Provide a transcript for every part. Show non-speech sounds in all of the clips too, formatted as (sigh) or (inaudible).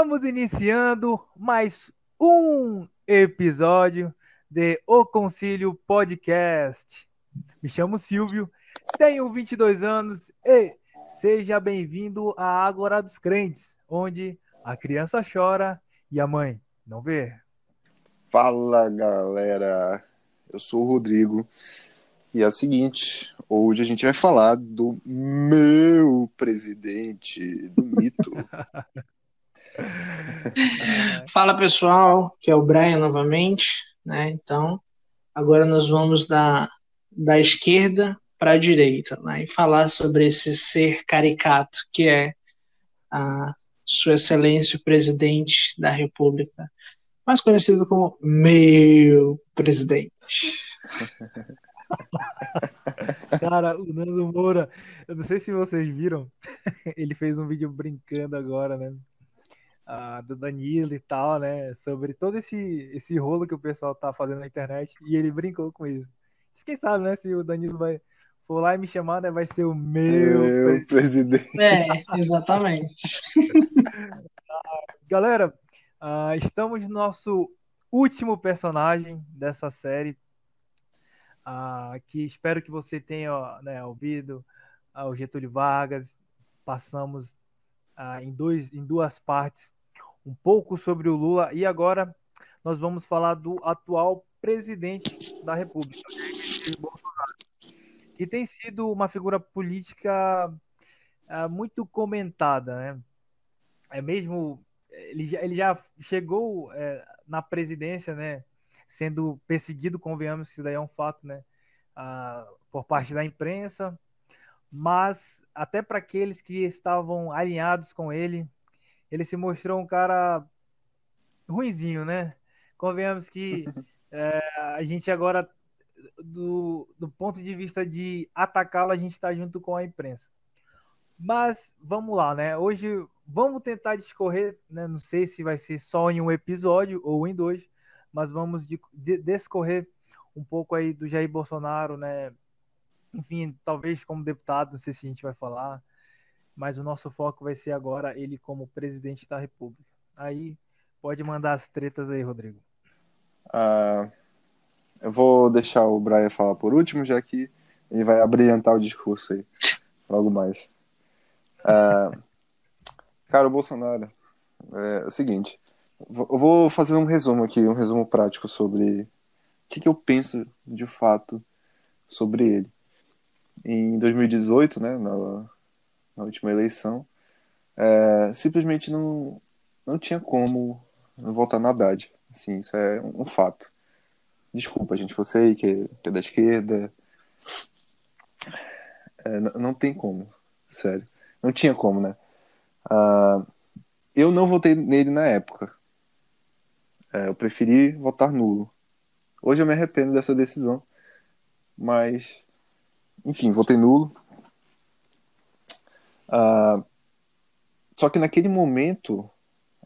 Estamos iniciando mais um episódio de O Concílio Podcast. Me chamo Silvio, tenho 22 anos e seja bem-vindo à Ágora dos Crentes, onde a criança chora e a mãe não vê. Fala galera, eu sou o Rodrigo e é o seguinte: hoje a gente vai falar do meu presidente, do mito. (laughs) (laughs) Fala pessoal, que é o Brian novamente, né? Então, agora nós vamos da, da esquerda para a direita, né? E falar sobre esse ser caricato que é a Sua Excelência o Presidente da República, mais conhecido como meu presidente. (laughs) Cara, o Nando Moura, eu não sei se vocês viram, (laughs) ele fez um vídeo brincando agora, né? Ah, do Danilo e tal, né? Sobre todo esse, esse rolo que o pessoal tá fazendo na internet. E ele brincou com isso. Quem sabe, né? Se o Danilo vai for lá e me chamar, né? Vai ser o meu, meu presidente. É, exatamente. (laughs) Galera, uh, estamos no nosso último personagem dessa série. Uh, que espero que você tenha né, ouvido uh, o Getúlio Vargas. Passamos em, dois, em duas partes um pouco sobre o Lula e agora nós vamos falar do atual presidente da República, que tem sido uma figura política é, muito comentada, né? É mesmo ele já, ele já chegou é, na presidência, né? Sendo perseguido, convenhamos isso daí é um fato, né? Ah, por parte da imprensa, mas até para aqueles que estavam alinhados com ele, ele se mostrou um cara ruinzinho, né? Convenhamos que (laughs) é, a gente agora, do, do ponto de vista de atacá-lo, a gente está junto com a imprensa. Mas vamos lá, né? Hoje vamos tentar discorrer, né? Não sei se vai ser só em um episódio ou em dois, mas vamos de, de, discorrer um pouco aí do Jair Bolsonaro, né? Enfim, talvez como deputado, não sei se a gente vai falar, mas o nosso foco vai ser agora ele como presidente da República. Aí pode mandar as tretas aí, Rodrigo. Uh, eu vou deixar o Brian falar por último, já que ele vai abrilhantar o discurso aí logo mais. Uh, cara, o Bolsonaro é o seguinte. Eu vou fazer um resumo aqui, um resumo prático sobre o que, que eu penso de fato sobre ele. Em 2018, né, na, na última eleição, é, simplesmente não, não tinha como votar na Haddad. Assim, isso é um, fato. Desculpa, gente, você que, que é da esquerda. É, não, tem como, sério. Não tinha como, né? Uh, eu não votei nele na época. É, eu preferi votar nulo. Hoje eu me arrependo dessa decisão. Mas, enfim, votei nulo. Uh, só que naquele momento,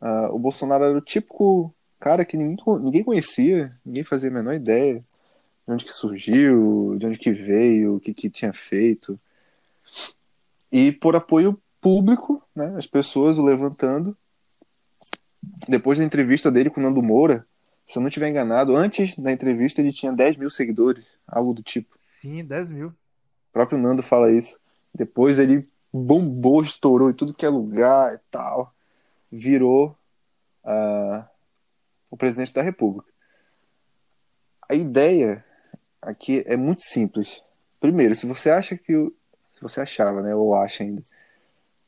uh, o Bolsonaro era o típico cara que ninguém, ninguém conhecia, ninguém fazia a menor ideia de onde que surgiu, de onde que veio, o que, que tinha feito. E por apoio público, né, as pessoas o levantando. Depois da entrevista dele com o Nando Moura, se eu não estiver enganado, antes da entrevista ele tinha 10 mil seguidores, algo do tipo. Sim, 10 mil. O próprio Nando fala isso. Depois ele bombou, estourou em tudo que é lugar e tal, virou uh, o presidente da República. A ideia aqui é muito simples. Primeiro, se você acha que o, se você achava, né, ou acha ainda,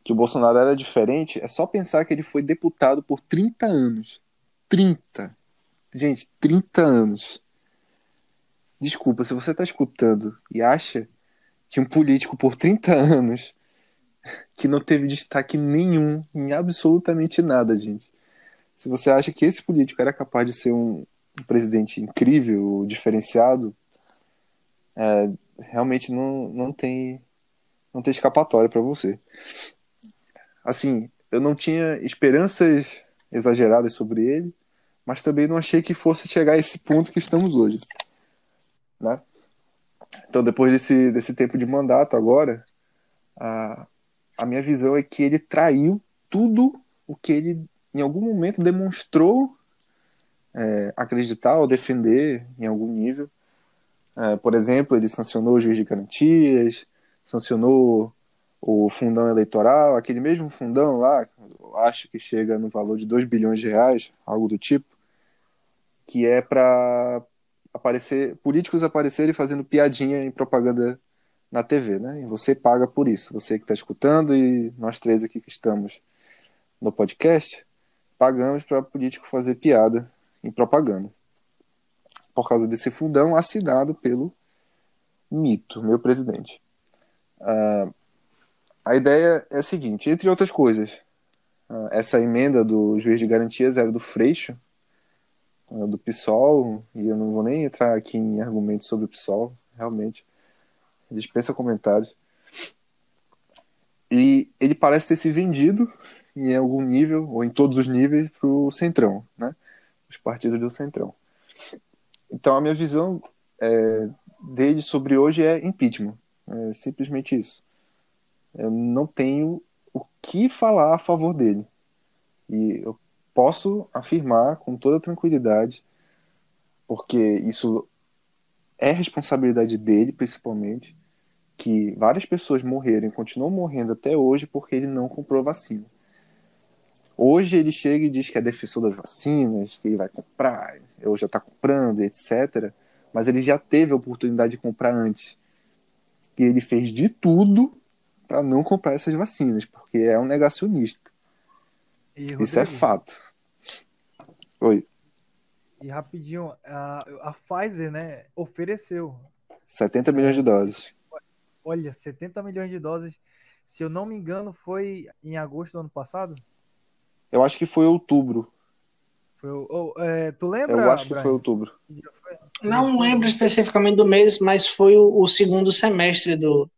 que o Bolsonaro era diferente, é só pensar que ele foi deputado por 30 anos. 30. Gente, 30 anos. Desculpa, se você está escutando e acha que um político por 30 anos que não teve destaque nenhum em absolutamente nada, gente. Se você acha que esse político era capaz de ser um, presidente incrível, diferenciado, é, realmente não, não tem não tem escapatória para você. Assim, eu não tinha esperanças exageradas sobre ele, mas também não achei que fosse chegar a esse ponto que estamos hoje, né? Então, depois desse, desse tempo de mandato agora, a, a minha visão é que ele traiu tudo o que ele em algum momento demonstrou é, acreditar ou defender em algum nível. É, por exemplo, ele sancionou o juiz de garantias, sancionou o fundão eleitoral, aquele mesmo fundão lá, acho que chega no valor de 2 bilhões de reais, algo do tipo, que é para aparecer políticos aparecerem fazendo piadinha em propaganda na TV, né? E você paga por isso. Você que está escutando e nós três aqui que estamos no podcast, pagamos para político fazer piada em propaganda. Por causa desse fundão assinado pelo Mito, meu presidente. Uh, a ideia é a seguinte, entre outras coisas, uh, essa emenda do juiz de garantias era do Freixo, uh, do PSOL, e eu não vou nem entrar aqui em argumentos sobre o PSOL, realmente, dispensa comentários. E ele parece ter se vendido em algum nível, ou em todos os níveis, para o Centrão, né? Os partidos do Centrão. Então a minha visão é, dele sobre hoje é impeachment. É simplesmente isso. Eu não tenho o que falar a favor dele. E eu posso afirmar com toda tranquilidade, porque isso é responsabilidade dele, principalmente, que várias pessoas morreram e continuam morrendo até hoje porque ele não comprou vacina. Hoje ele chega e diz que é defensor das vacinas, que ele vai comprar, ou já está comprando, etc. Mas ele já teve a oportunidade de comprar antes. E ele fez de tudo para não comprar essas vacinas, porque é um negacionista. E, Isso é fato. Oi. E rapidinho, a, a Pfizer, né, ofereceu 70 milhões de doses. Olha, 70 milhões de doses. Se eu não me engano, foi em agosto do ano passado? Eu acho que foi outubro. Foi, oh, é, tu lembra? Eu acho que Brian? foi outubro. Não lembro especificamente do mês, mas foi o, o segundo semestre do.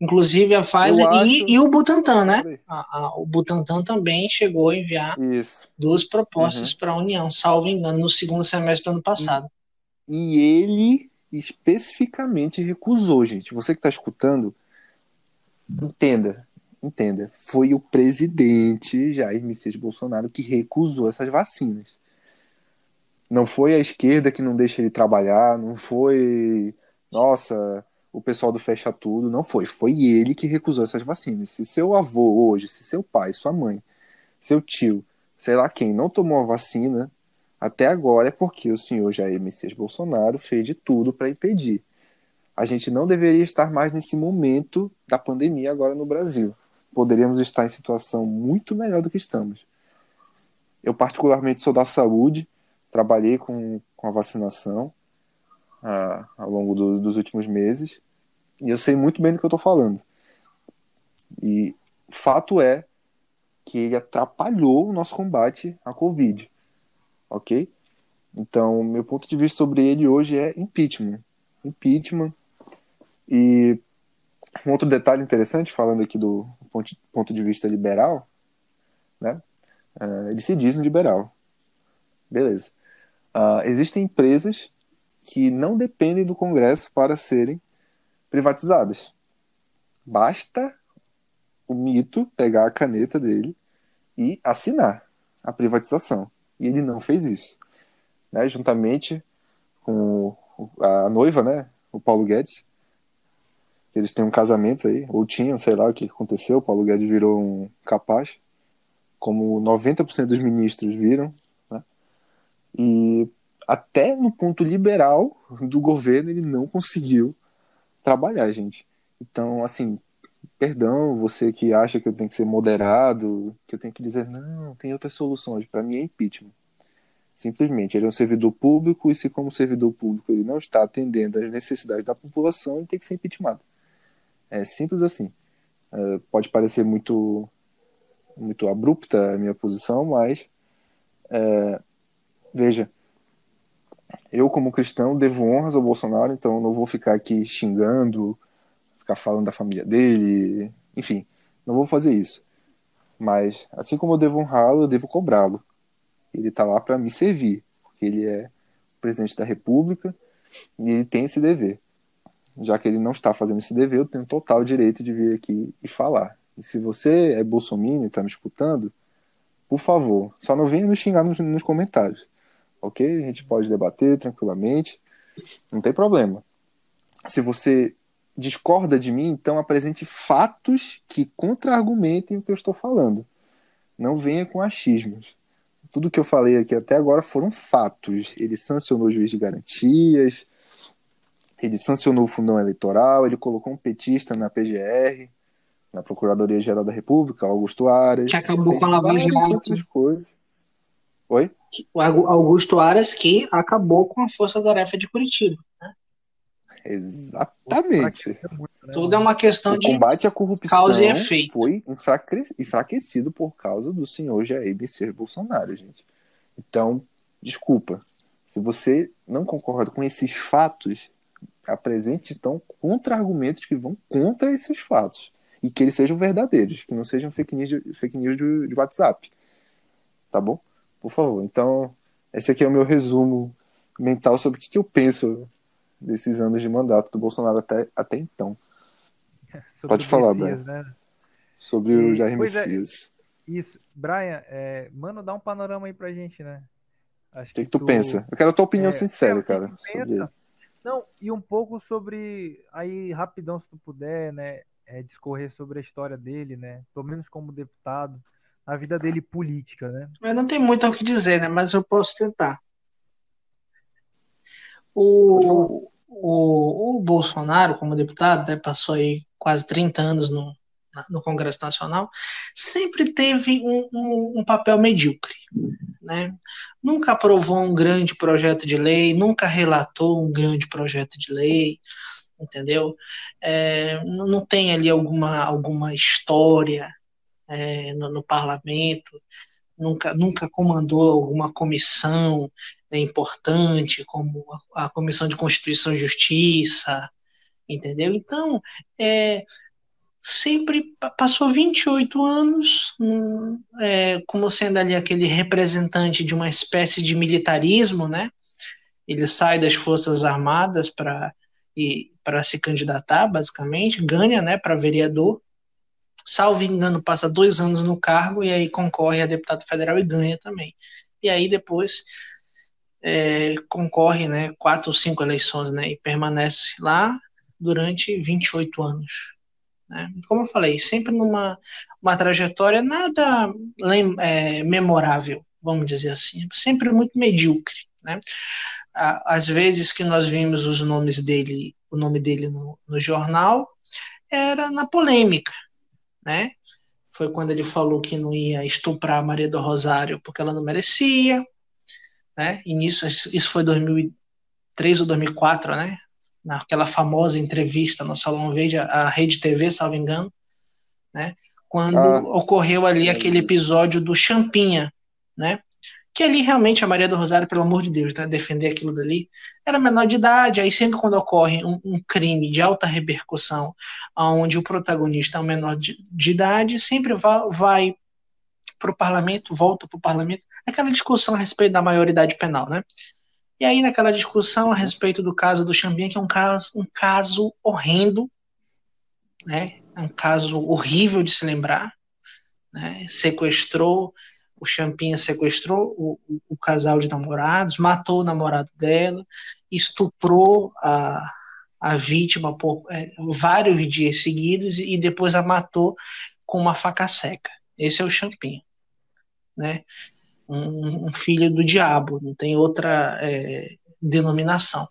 Inclusive a Pfizer acho... e, e, o Butantan, né? A, a, o Butantan também chegou a enviar Isso. duas propostas uhum. para a União, salvo engano, no segundo semestre do ano passado. E, e ele especificamente recusou, gente. Você que está escutando, entenda, entenda. Foi o presidente Jair Messias Bolsonaro que recusou essas vacinas. Não foi a esquerda que não deixa ele trabalhar, não foi, nossa, o pessoal do Fecha Tudo, não foi. Foi ele que recusou essas vacinas. Se seu avô hoje, se seu pai, sua mãe, seu tio, sei lá quem, não tomou a vacina, até agora é porque o senhor Jair Messias Bolsonaro fez de tudo para impedir. A gente não deveria estar mais nesse momento da pandemia agora no Brasil. Poderíamos estar em situação muito melhor do que estamos. Eu, particularmente, sou da saúde, trabalhei com, com a vacinação ah, ao longo do, dos últimos meses e eu sei muito bem do que eu estou falando. E fato é que ele atrapalhou o nosso combate à Covid ok? Então, meu ponto de vista sobre ele hoje é impeachment. Impeachment. E um outro detalhe interessante, falando aqui do ponto de vista liberal, né? Uh, ele se diz um liberal. Beleza. Uh, existem empresas que não dependem do Congresso para serem privatizadas. Basta o mito pegar a caneta dele e assinar a privatização. E ele não fez isso. Né? Juntamente com a noiva, né? o Paulo Guedes. Eles têm um casamento aí, ou tinham, sei lá o que aconteceu. O Paulo Guedes virou um capaz, como 90% dos ministros viram. Né? E até no ponto liberal do governo ele não conseguiu trabalhar, gente. Então, assim, perdão, você que acha que eu tenho que ser moderado, que eu tenho que dizer, não, tem outras soluções. Para mim é impeachment. Simplesmente, ele é um servidor público e se como servidor público ele não está atendendo às necessidades da população, ele tem que ser impeachment. É simples assim. É, pode parecer muito muito abrupta a minha posição, mas é, veja, eu como cristão devo honras ao Bolsonaro, então não vou ficar aqui xingando, ficar falando da família dele, enfim, não vou fazer isso. Mas, assim como eu devo honrá-lo, eu devo cobrá-lo. Ele está lá para me servir, porque ele é presidente da República e ele tem esse dever. Já que ele não está fazendo esse dever, eu tenho total direito de vir aqui e falar. E se você é bolsominion e está me escutando, por favor, só não venha nos xingar nos, nos comentários, ok? A gente pode debater tranquilamente, não tem problema. Se você discorda de mim, então apresente fatos que contra-argumentem o que eu estou falando. Não venha com achismos. Tudo que eu falei aqui até agora foram fatos. Ele sancionou o juiz de garantias, ele sancionou o fundão eleitoral, ele colocou um petista na PGR, na Procuradoria-Geral da República, Augusto Aras. Que acabou com a Lava Jato. outras coisas. Oi? O Augusto Aras que acabou com a Força Tarefa de Curitiba. Né? Exatamente. Muito, né, Tudo é uma questão O de combate à corrupção causa e efeito. foi enfraque- enfraquecido por causa do senhor Jair Messias Bolsonaro, gente. Então, desculpa. Se você não concorda com esses fatos, apresente então contra-argumentos que vão contra esses fatos. E que eles sejam verdadeiros, que não sejam fake news de, fake news de, de WhatsApp. Tá bom? Por favor. Então, esse aqui é o meu resumo mental sobre o que, que eu penso desses anos de mandato do Bolsonaro até, até então. (laughs) sobre Pode o falar, Messias, né? Sobre o E- Jair pois é. Messias. Isso. Brian, é, mano, dá um panorama aí pra gente, né? Acho O que, que tu pensa? Eu quero a tua opinião É, sincera, é, o cara. tu? Não, e um pouco sobre, aí rapidão se tu puder, né, é, discorrer sobre a história dele, né, pelo menos como deputado, a vida dele política, né? Eu não tenho muito o que dizer, né? Mas eu posso tentar. O, o, o Bolsonaro, como deputado, né, passou aí quase 30 anos no, no Congresso Nacional, sempre teve um, um, um papel medíocre. Né? Nunca aprovou um grande projeto de lei, nunca relatou um grande projeto de lei, entendeu? É, não não tem ali alguma, alguma história é, no, no parlamento, nunca, nunca comandou alguma comissão né, importante, como a, a Comissão de Constituição e Justiça, entendeu? Então, é, sempre pa- passou 28 anos é, como sendo ali aquele representante de uma espécie de militarismo, né? Ele sai das Forças Armadas para para se candidatar, basicamente, ganha, né, para vereador, salvo engano, passa dois anos no cargo e aí concorre a deputado federal e ganha também. E aí depois é, concorre, né, quatro ou cinco eleições, né, e permanece lá durante 28 anos. Né? Como eu falei, sempre numa uma trajetória nada é, memorável, vamos dizer assim, sempre muito medíocre, né? Às vezes que nós vimos os nomes dele, o nome dele no, no jornal, era na polêmica, né? Foi quando ele falou que não ia estuprar a Maria do Rosário porque ela não merecia, né? E nisso, isso foi 2003 ou 2004, né? Naquela famosa entrevista no Salão Verde, a, Rede TV, salvo engano, né? Quando Ah. ocorreu ali aquele episódio do Champinha, né? Que ali realmente a Maria do Rosário, pelo amor de Deus, né? Defender aquilo dali, era menor de idade, aí sempre quando ocorre um, um crime de alta repercussão, onde o protagonista é um menor de, de idade, sempre vai, vai para o parlamento, volta para o parlamento, aquela discussão a respeito da maioridade penal, né? E aí, naquela discussão a respeito do caso do Xambinha, que é um caso, um caso horrendo, né? É um caso horrível de se lembrar, né? Sequestrou, o Champinha sequestrou o, o, casal de namorados, matou o namorado dela, estuprou a, a vítima por é, vários dias seguidos e depois a matou com uma faca seca. Esse é o Champinha, né? Um, um filho do diabo, não tem outra é, denominação,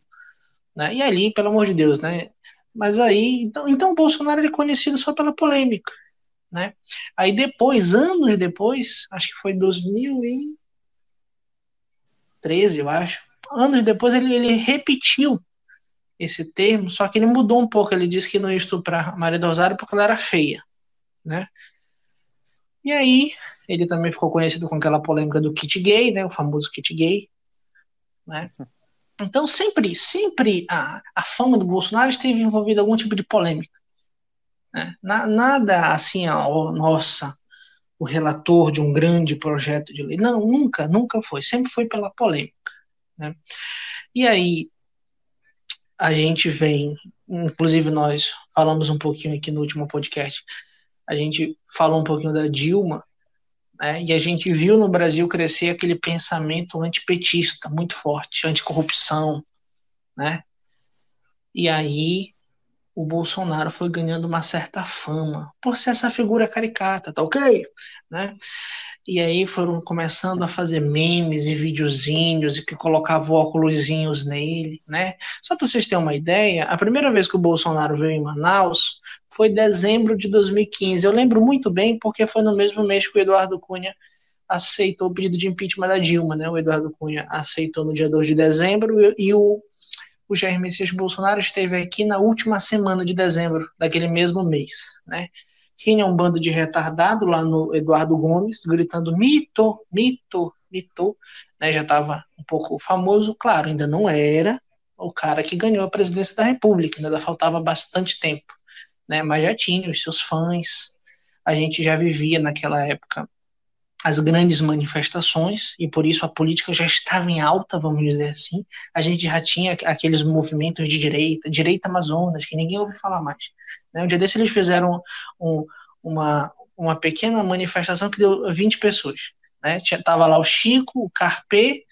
né? E ali, pelo amor de Deus, né? Mas aí, então, então o Bolsonaro ele é conhecido só pela polêmica, né? Aí depois, anos depois, acho que foi 2013, eu acho, anos depois ele, ele repetiu esse termo, só que ele mudou um pouco. Ele disse que não ia estuprar Maria do Rosário porque ela era feia, né? E aí ele também ficou conhecido com aquela polêmica do kit gay, né? O famoso kit gay, né? Então sempre, sempre a, a fama do Bolsonaro esteve envolvida algum tipo de polêmica. Né? Na, nada assim, ó, nossa, o relator de um grande projeto de lei. Não, nunca, nunca foi. Sempre foi pela polêmica. Né? E aí a gente vem, inclusive nós falamos um pouquinho aqui no último podcast, a gente falou um pouquinho da Dilma, Né? E a gente viu no Brasil crescer aquele pensamento antipetista muito forte, anticorrupção, né? E aí o Bolsonaro foi ganhando uma certa fama por ser essa figura caricata, tá ok? Né? E aí foram começando a fazer memes e videozinhos e que colocavam óculosinhos nele, né? Só para vocês terem uma ideia, a primeira vez que o Bolsonaro veio em Manaus foi dezembro de 2015. Eu lembro muito bem porque foi no mesmo mês que o Eduardo Cunha aceitou o pedido de impeachment da Dilma, né? O Eduardo Cunha aceitou no dia 2 de dezembro e, e o o Jair Messias Bolsonaro esteve aqui na última semana de dezembro daquele mesmo mês, né? Tinha um bando de retardado lá no Eduardo Gomes gritando mito, mito, mito, né? Já estava um pouco famoso, claro, ainda não era o cara que ganhou a presidência da República, ainda faltava bastante tempo, né? Mas já tinha os seus fãs, a gente já vivia naquela época as grandes manifestações, e por isso a política já estava em alta, vamos dizer assim. A gente já tinha aqueles movimentos de direita, direita Amazonas, que ninguém ouve falar mais. Né? Um dia desse eles fizeram um, uma, uma pequena manifestação que deu 20 pessoas. Né? Tava lá o Chico, o Carpê,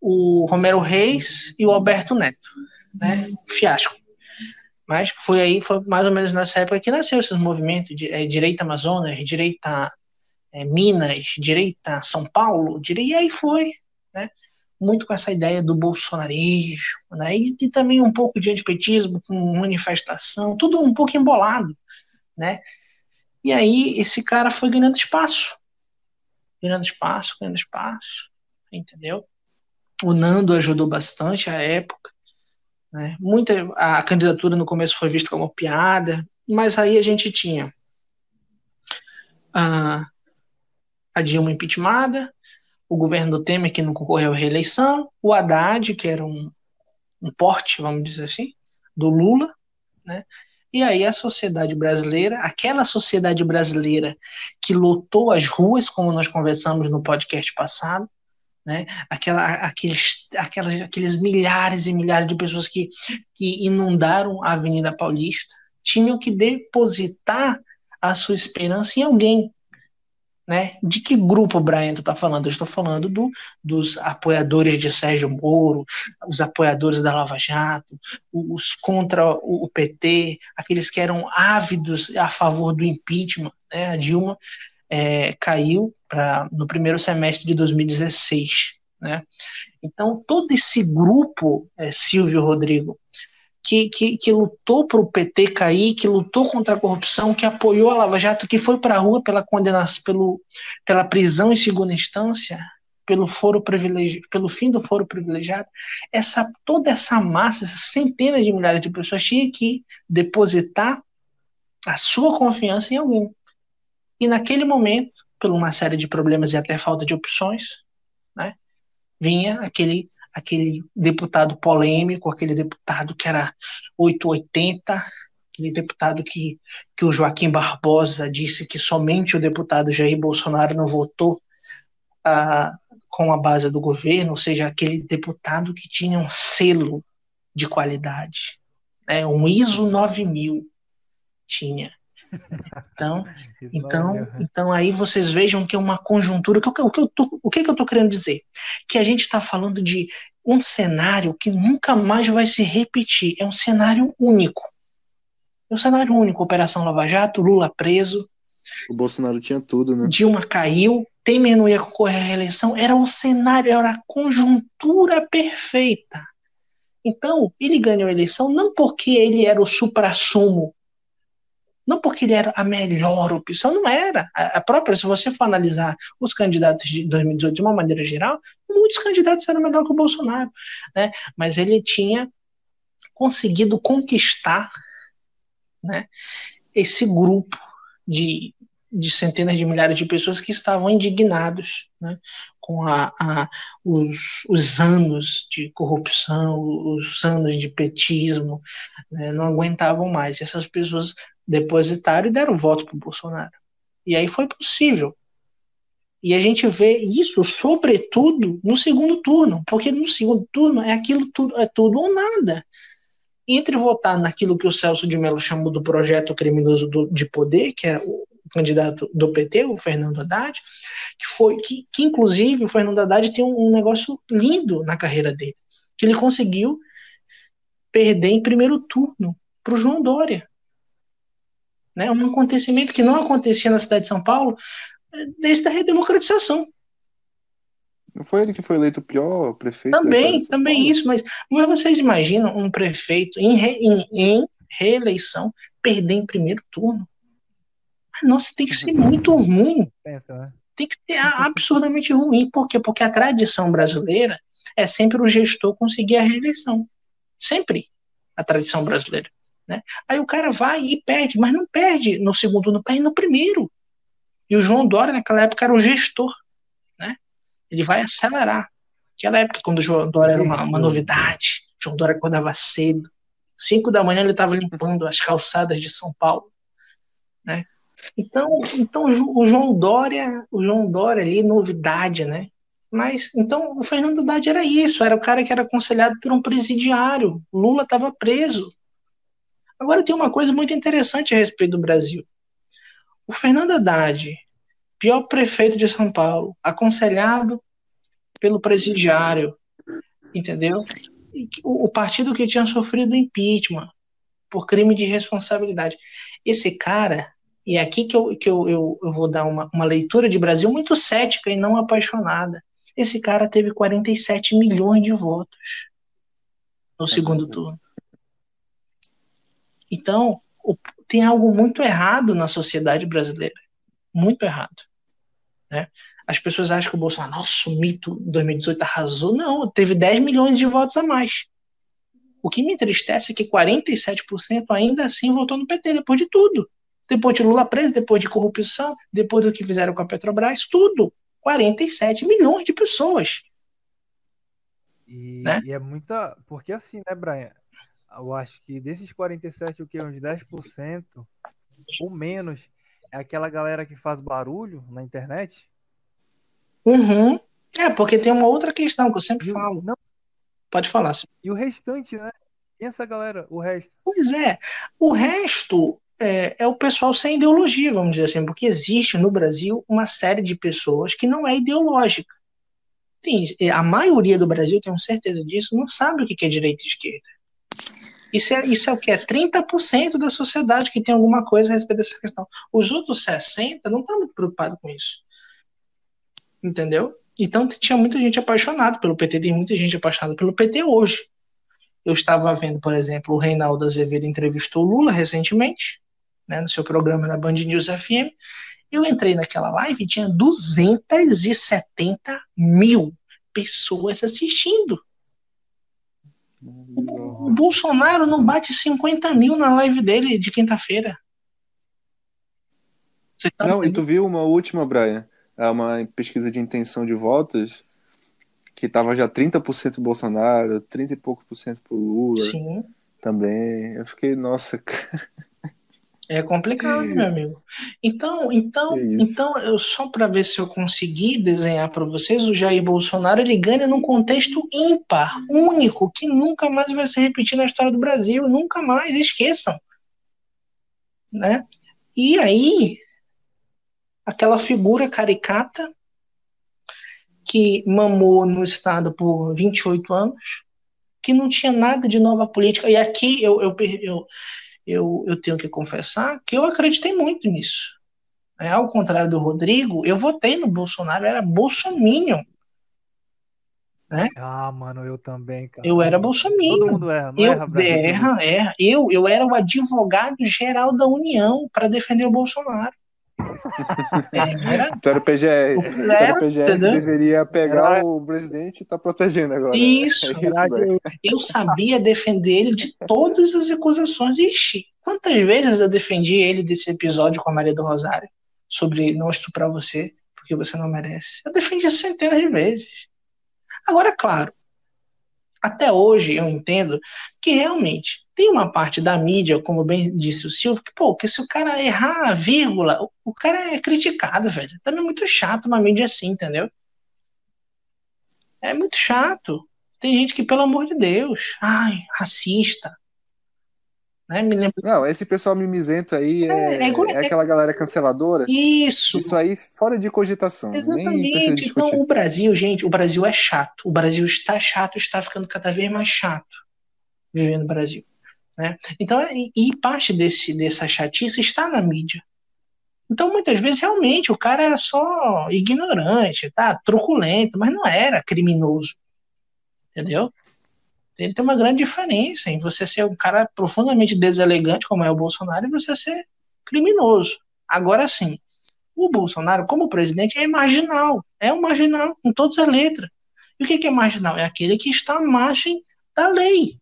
o Romero Reis e o Alberto Neto. Né? Fiasco. Mas foi aí, foi mais ou menos nessa época que nasceu esses movimentos de é, direita Amazonas, direita é, Minas, direita São Paulo, direita, e aí foi, né? Muito com essa ideia do bolsonarismo, né? E, e também um pouco de antipetismo, com manifestação, tudo um pouco embolado, né? E aí esse cara foi ganhando espaço, ganhando espaço, ganhando espaço, entendeu? O Nando ajudou bastante a época, né? Muita a candidatura no começo foi vista como piada, mas aí a gente tinha a a Dilma impeachmentada, o governo do Temer, que não concorreu à reeleição, o Haddad, que era um, um porte, vamos dizer assim, do Lula, né? E aí a sociedade brasileira, aquela sociedade brasileira que lotou as ruas, como nós conversamos no podcast passado, né? Aquela, aqueles, aquelas, aqueles milhares e milhares de pessoas que, que inundaram a Avenida Paulista, tinham que depositar a sua esperança em alguém, né? De que grupo, Brian, tu está falando? Eu estou falando do, dos apoiadores de Sérgio Moro, os apoiadores da Lava Jato, os contra o, PT, aqueles que eram ávidos a favor do impeachment. Né? A Dilma é, caiu pra, no primeiro semestre de 2016. Né? Então, todo esse grupo, é, Silvio Rodrigo, que, que, que lutou para o PT cair, que lutou contra a corrupção, que apoiou a Lava Jato, que foi para a rua pela condenação, pelo, pela prisão em segunda instância, pelo foro privilegiado, pelo fim do foro privilegiado, essa toda essa massa, essas centenas de milhares de pessoas tinha que depositar a sua confiança em alguém. E naquele momento, por uma série de problemas e até falta de opções, né, vinha aquele aquele deputado polêmico, aquele deputado que era 880, aquele deputado que, que o Joaquim Barbosa disse que somente o deputado Jair Bolsonaro não votou ah, com a base do governo, ou seja, aquele deputado que tinha um selo de qualidade, né, um ISO 9000 tinha. Então, (laughs) então, então aí vocês vejam que é uma conjuntura. O que, o que, eu, tô, o que, que eu estou querendo dizer? Que a gente está falando de um cenário que nunca mais vai se repetir. É um cenário único. É um cenário único. Operação Lava Jato, Lula preso. O Bolsonaro tinha tudo, né? Dilma caiu, Temer não ia concorrer à reeleição. Era o cenário, era a conjuntura perfeita. Então, ele ganhou a eleição não porque ele era o supra-sumo não porque ele era a melhor opção, não era. A própria, se você for analisar os candidatos de 2018 de uma maneira geral, muitos candidatos eram melhor que o Bolsonaro, né? Mas ele tinha conseguido conquistar, né, esse grupo de, de centenas de milhares de pessoas que estavam indignados né, com a, a, os, os, anos de corrupção, os anos de petismo, né, não aguentavam mais. Essas pessoas depositaram e deram voto para o Bolsonaro. E aí foi possível. E a gente vê isso, sobretudo, no segundo turno, porque no segundo turno é aquilo tudo, é tudo ou nada. Entre votar naquilo que o Celso de Mello chamou do projeto criminoso do, de poder, que é o candidato do PT, o Fernando Haddad, que foi que, que inclusive o Fernando Haddad tem um, um negócio lindo na carreira dele, que ele conseguiu perder em primeiro turno para o João Dória. Né? Um acontecimento que não acontecia na cidade de São Paulo eh, desde a redemocratização. Não foi ele que foi eleito o pior prefeito? Também, também isso, mas, mas vocês imaginam um prefeito em, re, em, em reeleição perder em primeiro turno? Nossa, tem que ser muito ruim. Né? Tem que ser absurdamente ruim. Por quê? Porque a tradição brasileira é sempre o gestor conseguir a reeleição. Sempre a tradição brasileira. Né? Aí o cara vai e perde, mas não perde no segundo, não perde no primeiro. E o João Dória, naquela época, era o gestor. Né? Ele vai acelerar. Naquela época, quando o João Dória era uma, uma novidade, o João Dória acordava cedo. Cinco da manhã ele estava limpando as calçadas de São Paulo. Né? Então, então o João Dória, o João Dória ali, novidade, né? Mas então o Fernando Haddad era isso, era o cara que era aconselhado por um presidiário. Lula estava preso. Agora tem uma coisa muito interessante a respeito do Brasil. O Fernando Haddad, pior prefeito de São Paulo, aconselhado pelo presidiário, entendeu? O, o partido que tinha sofrido impeachment por crime de responsabilidade. Esse cara e é aqui que eu, que eu, eu, eu vou dar uma, uma leitura de Brasil muito cética e não apaixonada. Esse cara teve 47 milhões de votos no segundo turno. Então, o, tem algo muito errado na sociedade brasileira. Muito errado. Né? As pessoas acham que o Bolsonaro, nossa, o mito 2018 arrasou. Não, teve 10 milhões de votos a mais. O que me entristece é que 47% ainda assim votou no PT, depois de tudo. Depois de Lula preso, depois de corrupção, depois do que fizeram com a Petrobras, tudo. 47 milhões de pessoas. E, né? e é muita. Porque assim, né, Brian? Eu acho que desses 47, o que? Uns 10% ou menos é aquela galera que faz barulho na internet. Uhum. É, porque tem uma outra questão que eu sempre e falo. Não... Pode falar. E o restante, né? E essa galera, o resto? Pois é. O resto é, é, o pessoal sem ideologia, vamos dizer assim, porque existe no Brasil uma série de pessoas que não é ideológica. Tem, é, a maioria do Brasil, tenho certeza disso, não sabe o que é direita e esquerda. Isso é, isso é o que? É 30% da sociedade que tem alguma coisa a respeito dessa questão. Os outros 60% não estão muito preocupados com isso. Entendeu? Então tinha muita gente apaixonada pelo PT, tem muita gente apaixonada pelo PT hoje. Eu estava vendo, por exemplo, o Reinaldo Azevedo entrevistou Lula recentemente né, no seu programa na Band News FM. Eu entrei naquela live e tinha 270 mil pessoas assistindo. O, o Bolsonaro não bate 50 mil na live dele de quinta-feira. Tá não, e tu viu uma última, Brian? É uma pesquisa de intenção de votos que tava já 30% Bolsonaro, 30 e pouco por cento pro Lula. Sim. Também. Eu fiquei, nossa, (laughs) cara. É complicado, meu amigo. Então, então, então, eu só para ver se eu conseguir desenhar para vocês, o Jair Bolsonaro ele ganha num contexto ímpar, único, que nunca mais vai se repetir na história do Brasil, nunca mais, esqueçam. Né? E aí, aquela figura caricata que mamou no Estado por 28 anos, que não tinha nada de nova política. E aqui eu, eu, eu, eu, eu tenho que confessar que eu acreditei muito nisso. É, ao contrário do Rodrigo, eu votei no Bolsonaro, era bolsominion. Né? Ah, mano, eu também, cara. Eu era bolsominion. Todo mundo erra, não eu, erra, erra, erra. Eu, eu era o advogado geral da União para defender o Bolsonaro. É, era... Tu era o PGR. Era, tu era o PGR que deveria pegar era... o presidente e tá protegendo agora. Isso. É isso eu sabia defender ele de todas as acusações. Ixi, quantas vezes eu defendi ele desse episódio com a Maria do Rosário? Sobre não estuprar você porque você não merece. Eu defendi centenas de vezes. Agora, claro, até hoje eu entendo que realmente tem uma parte da mídia, como bem disse o Silvio, que, pô, que se o cara errar a vírgula, o, cara é criticado, velho. Também é muito chato uma mídia assim, entendeu? É muito chato. Tem gente que, pelo amor de Deus, ai, racista. Né? Me lembra... Não, esse pessoal mimizento aí é, é, é, é aquela galera canceladora. Isso. Isso aí fora de cogitação. Exatamente. Então, o Brasil, gente, o Brasil é chato. O Brasil está chato, está ficando cada vez mais chato viver no Brasil. Né? Então, e, e parte desse, dessa chatice está na mídia. Então, muitas vezes, realmente, o cara era só ignorante, tá? truculento, mas não era criminoso. Entendeu? Tem, tem uma grande diferença em você ser um cara profundamente deselegante, como é o Bolsonaro, e você ser criminoso. Agora sim, o Bolsonaro, como presidente, é marginal. É um marginal, com todas as letras. E o que é marginal? É aquele que está à margem da lei.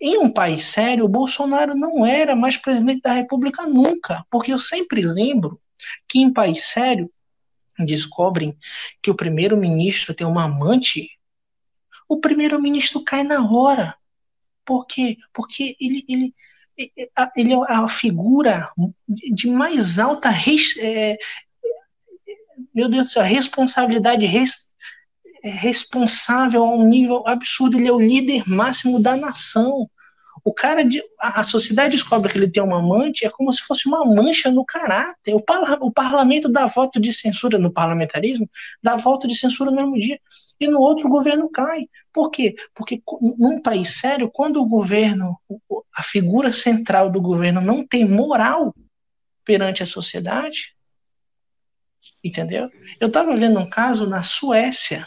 Em um país sério, o Bolsonaro não era mais presidente da República nunca, porque eu sempre lembro que em país sério descobrem que o primeiro-ministro tem uma amante, o primeiro-ministro cai na hora. Por quê? Porque ele, ele, ele é a figura de mais alta é, meu Deus do céu, responsabilidade res, é responsável a um nível absurdo. Ele é o líder máximo da nação. O cara, de, a, a sociedade descobre que ele tem uma amante, é como se fosse uma mancha no caráter. O, parla, o parlamento dá voto de censura no parlamentarismo, dá voto de censura no mesmo dia, e no outro o governo cai. Por quê? Porque num país sério, quando o governo, a figura central do governo não tem moral perante a sociedade, entendeu? Eu estava vendo um caso na Suécia,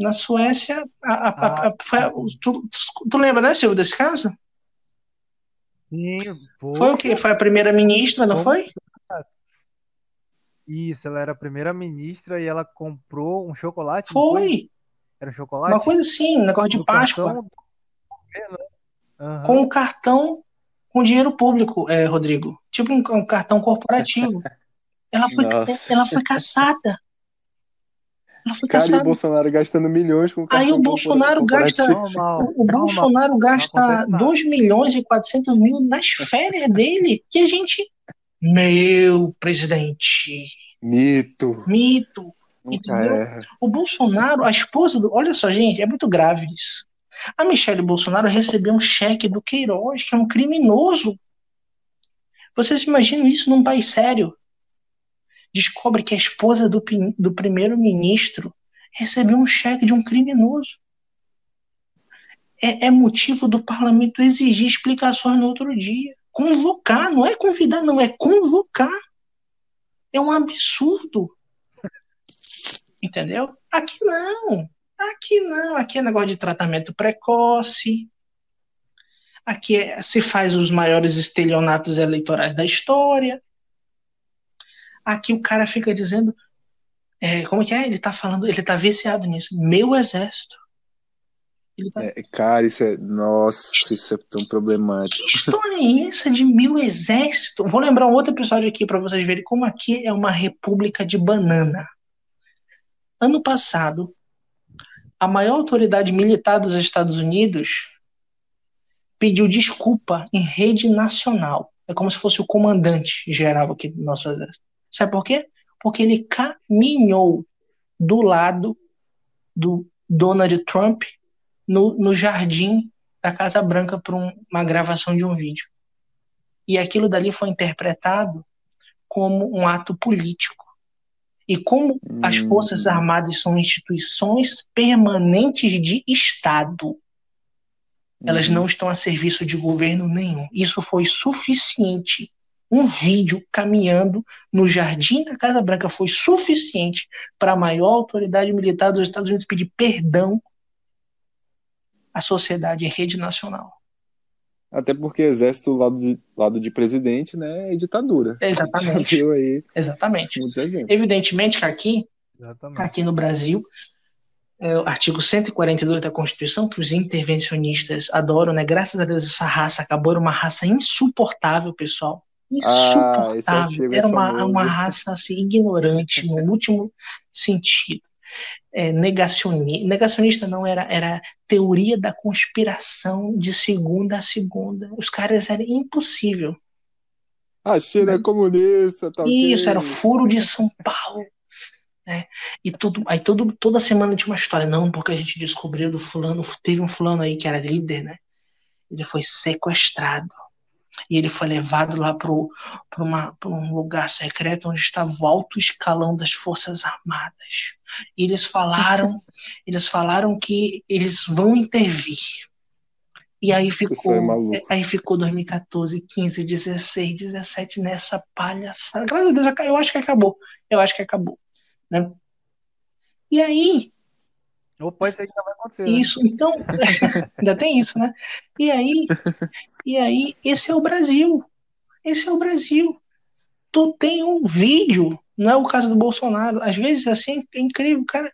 na Suécia, a, a, a, ah. foi, tu, tu, lembra, né, Silvio, desse caso? Sim, foi o quê? Foi a primeira-ministra, não foi? Isso, ela era a primeira-ministra e ela comprou um chocolate. Foi! Era um chocolate? Uma coisa assim, um negócio de Páscoa. Uhum. Com um cartão com dinheiro público, é, Rodrigo. Tipo um, um cartão corporativo. ela, foi, ela foi caçada. Cara, e o Bolsonaro gastando milhões com Aí o Bolsonaro gasta. O, o Bolsonaro gasta 2 milhões e 400 mil nas férias dele. E a gente. Meu presidente. Mito. Mito. Entendeu? É. O Bolsonaro, a esposa do. Olha só, gente, é muito grave isso. A Michelle Bolsonaro recebeu um cheque do Queiroz, que é um criminoso. Vocês imaginam isso num país sério? Descobre que a esposa do, do primeiro-ministro recebeu um cheque de um criminoso. É, é, motivo do parlamento exigir explicações no outro dia. Convocar, não é convidar, não, é convocar. É um absurdo. Entendeu? Aqui não. Aqui não. Aqui é negócio de tratamento precoce. Aqui é, se faz os maiores estelionatos eleitorais da história. Aqui o cara fica dizendo. É, como que é? Ele tá falando, ele tá viciado nisso. Meu exército. Tá... É, cara, isso é. Nossa, isso é tão problemático. Que história é essa de mil exército? Vou lembrar um outro episódio aqui para vocês verem como aqui é uma república de banana. Ano passado, a maior autoridade militar dos Estados Unidos pediu desculpa em rede nacional. É como se fosse o comandante geral aqui do nosso exército. Sabe por quê? Porque ele caminhou do lado do Donald Trump no, no jardim da Casa Branca para um, uma gravação de um vídeo. E aquilo dali foi interpretado como um ato político. E como hum. as Forças Armadas são instituições permanentes de Estado, elas hum. não estão a serviço de governo nenhum. Isso foi suficiente um vídeo caminhando no jardim da Casa Branca foi suficiente para a maior autoridade militar dos Estados Unidos pedir perdão à sociedade em rede nacional. Até porque exército lado de, lado de presidente, né, é ditadura. (laughs) Exatamente. aí Exatamente. Evidentemente que aqui, Exatamente. aqui no Brasil, é, o artigo 142 da Constituição, que os intervencionistas adoram, né? Graças a Deus essa raça acabou, era uma raça insuportável, pessoal. Ah, insuportável. Ah, Era uma, uma raça assim, ignorante no último sentido. É, negacionista, negacionista não era, era teoria da conspiração de segunda a segunda. Os caras eram impossível. A China é comunista, tá Isso, era o furo de São Paulo. Né? E tudo, aí todo, toda semana tinha uma história, não, porque a gente descobriu do fulano, teve um fulano aí que era líder, né? ele foi sequestrado. E ele foi levado lá para um lugar secreto onde estava o alto escalão das Forças Armadas. E eles falaram, (laughs) eles falaram que eles vão intervir. E aí ficou, é aí ficou 2014, 15, 16, 17 nessa palhaçada. Graças a Deus, eu acho que acabou. Eu acho que acabou. Né? E aí. Pode ser que não vai acontecer. Né? Isso, né? então. (laughs) ainda tem isso, né? E aí. E aí, esse é o Brasil. Esse é o Brasil. Tu tem um vídeo, não é o caso do Bolsonaro. Às vezes, assim, é incrível. Cara,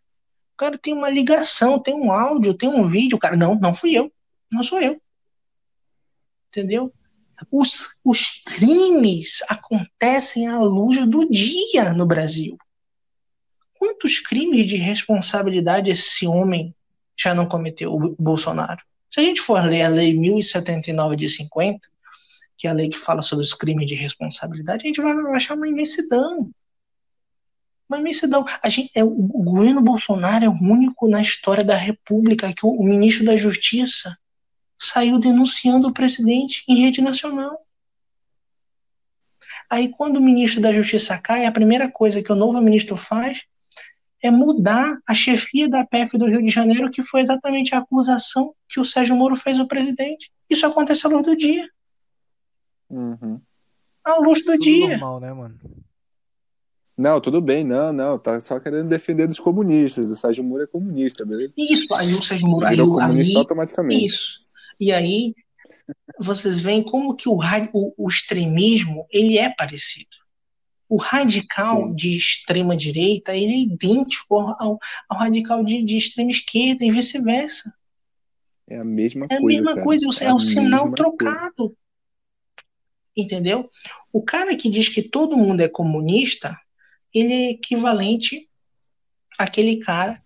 o cara tem uma ligação, tem um áudio, tem um vídeo. Cara, não, não fui eu. Não sou eu. Entendeu? Os, os crimes acontecem à luz do dia no Brasil. Quantos crimes de responsabilidade esse homem já não cometeu, o Bolsonaro? Se a gente for ler a Lei 1079 de 50, que é a lei que fala sobre os crimes de responsabilidade, a gente vai achar uma imensidão. Uma imensidão. A gente, é, o governo Bolsonaro é o único na história da República que o, o ministro da Justiça saiu denunciando o presidente em rede nacional. Aí, quando o ministro da Justiça cai, a primeira coisa que o novo ministro faz é mudar a chefia da PF do Rio de Janeiro, que foi exatamente a acusação que o Sérgio Moro fez ao presidente. Isso acontece à luz do dia. Uhum. À luz do Tudo dia. normal, né, mano? Não, tudo bem, não, não, tá só querendo defender dos comunistas. O Sérgio Moro é comunista, beleza? Isso, aí o Sérgio Moro. Aí, Virou comunista aí, automaticamente. Isso. E aí vocês veem como que o, o, o extremismo ele é parecido. O radical Sim. de extrema direita ele é idêntico ao, ao radical de, de extrema esquerda e vice-versa. É a mesma É a coisa. mesma cara. coisa, é, a o sinal mesma trocado. Entendeu? O cara que diz que todo mundo é comunista, ele é equivalente àquele cara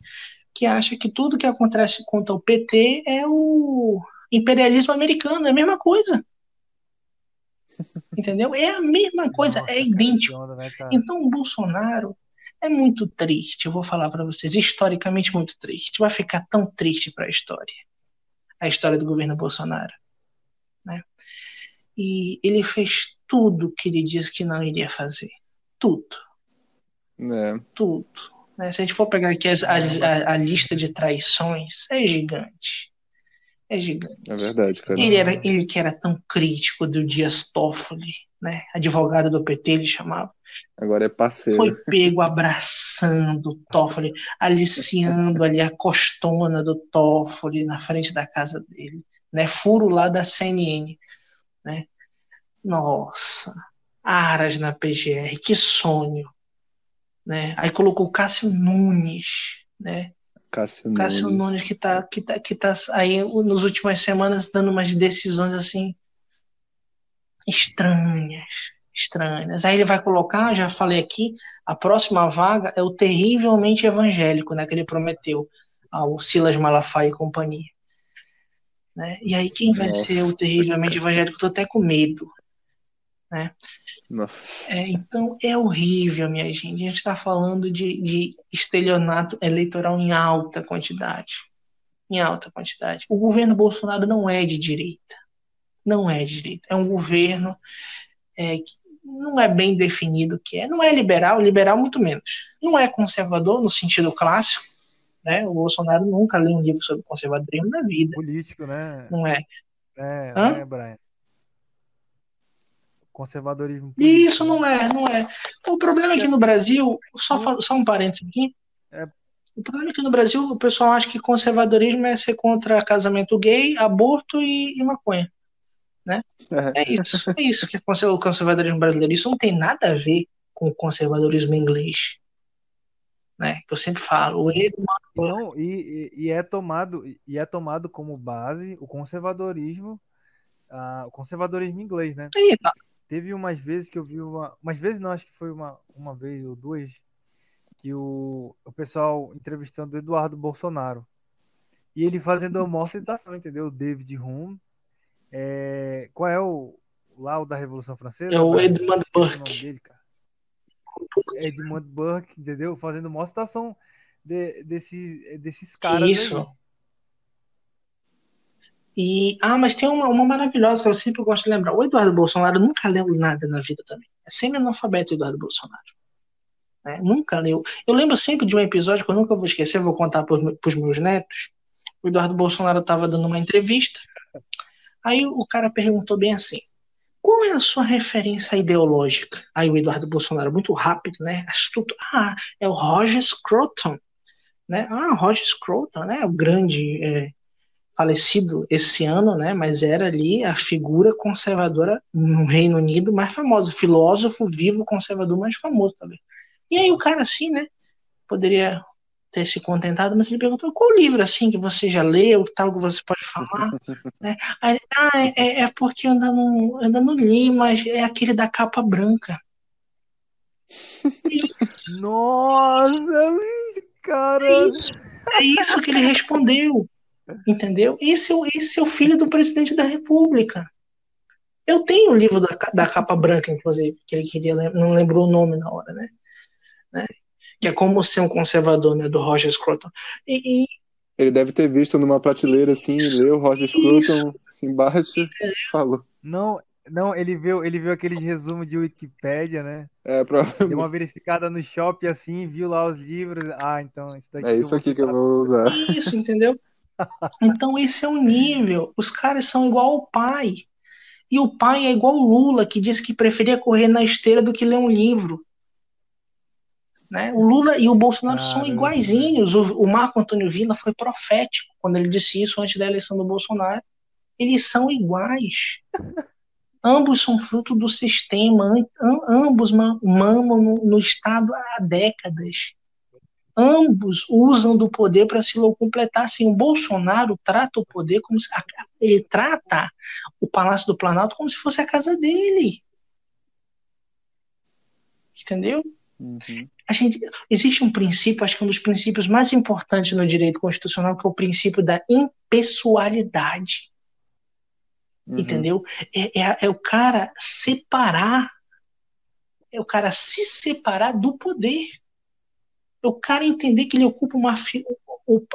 que acha que tudo que acontece contra o PT é o imperialismo americano, é a mesma coisa. Entendeu? É a mesma coisa, Nossa, é idêntico. onda, né? Então o Bolsonaro é muito triste, eu vou falar para vocês, historicamente muito triste. Vai ficar tão triste para a história. A história do governo Bolsonaro, né? E ele fez tudo que ele disse que não iria fazer. Tudo. É, tudo. né? Se a gente for pegar aqui as- a, a- a lista de traições, é gigante. É gigante. é verdade, cara. Ele, era, ele que era tão crítico do Dias Toffoli, né? Advogado do PT, ele chamava. Agora é parceiro. Foi pego abraçando o Toffoli, aliciando ali a costona do Toffoli na frente da casa dele, né? Furo lá da CNN, né? Nossa, Aras na PGR, que sonho, né? Aí colocou o Cássio Nunes, né? Cássio, Cássio Nunes. Nunes que tá, que tá, que tá aí nas últimas semanas dando umas decisões assim estranhas, estranhas. Aí ele vai colocar, já falei aqui, a próxima vaga é o terrivelmente evangélico, né, que ele prometeu ao Silas Malafaia e companhia. Né? E aí quem vai Nossa, ser o terrivelmente evangélico? Tô até com medo. Né? Nossa. É, então é horrível, minha gente. A gente está falando de, de estelionato eleitoral em alta quantidade. Em alta quantidade. O governo Bolsonaro não é de direita. Não é de direita. É um governo é, que não é bem definido o que é. Não é liberal, liberal muito menos. Não é conservador no sentido clássico. Né? O Bolsonaro nunca leu um livro sobre conservadorismo na vida. Político, né? Não é. É, Hã? né, Brian? Conservadorismo político. Isso não é, não é. O problema é que no Brasil, só, só um parênteses aqui. É. O problema é que no Brasil o pessoal acha que conservadorismo é ser contra casamento gay, aborto e, e maconha. É isso, é isso que é o conservadorismo brasileiro. Isso não tem nada a ver com o conservadorismo inglês. Né? Que eu sempre falo. O Edmund Não, e, e- e é tomado e é tomado como base o conservadorismo, ah, o conservadorismo inglês, né? Tá. Teve umas vezes que eu vi uma, umas vezes não, acho que foi uma, uma vez ou duas que o, o pessoal entrevistando o Eduardo Bolsonaro e ele fazendo a maior citação, entendeu? O David Hume, é, qual é o lá o da Revolução Francesa? É o Brian? Edmund nome Burke. dele, cara. Edmund Burke, entendeu? Fazendo uma citação de, desses, desses caras Isso. aí. E, ah, mas tem uma, uma maravilhosa que eu sempre gosto de lembrar. O Eduardo Bolsonaro nunca leu nada na vida também. É semi-analfabeto o Eduardo Bolsonaro. Né? Nunca leu. Eu lembro sempre de um episódio que eu nunca vou esquecer, vou contar para os meus netos. O Eduardo Bolsonaro estava dando uma entrevista. Aí o cara perguntou bem assim: qual é a sua referência ideológica? Aí o Eduardo Bolsonaro, muito rápido, né? Astuto. Ah, é o Roger Scruton. Né? Ah, Roger Scruton, né? O grande é, falecido esse ano, né? Mas era ali a figura conservadora no Reino Unido mais famosa, filósofo vivo conservador mais famoso também. E aí o cara assim, né? Poderia ter se contentado, mas ele perguntou qual livro assim que você já leu, tal que você pode falar, (laughs) né? Aí, ah, é, é, porque eu ainda não, ainda não li, mas é aquele da capa branca. Nossa, cara. É isso, é isso que ele respondeu. Entendeu? Esse é, o, esse é o filho do presidente da República. Eu tenho o livro da, da capa branca, inclusive, que ele queria, não lembrou o nome na hora, né? né? Que é Como Ser um Conservador, né? Do Roger Scruton. E, e... Ele deve ter visto numa prateleira assim, leu Roger Scruton embaixo e falou. Não, não, ele viu, ele viu aqueles resumos de Wikipédia, né? É, provavelmente. Deu uma verificada no shopping assim, viu lá os livros. Ah, então isso daqui. É isso aqui que eu vou usar. Isso, entendeu? Então esse é o nível. Os caras são igual ao pai. E o pai é igual o Lula, que disse que preferia correr na esteira do que ler um livro. Né? O Lula e o Bolsonaro são iguaizinhos. O, o, Marco Antônio Villa foi profético quando ele disse isso antes da eleição do Bolsonaro. Eles são iguais. (laughs) ambos são fruto do sistema, ambos mamam no, no Estado há décadas ambos usam do poder para se completar. Assim, o Bolsonaro trata o poder como se, ele trata o Palácio do Planalto como se fosse a casa dele. Entendeu? Uhum. A gente, existe um princípio, acho que um dos princípios mais importantes no direito constitucional, que é o princípio da impessoalidade. Uhum. Entendeu? É, é, é o cara separar, é o cara se separar do poder o cara entender que ele ocupa uma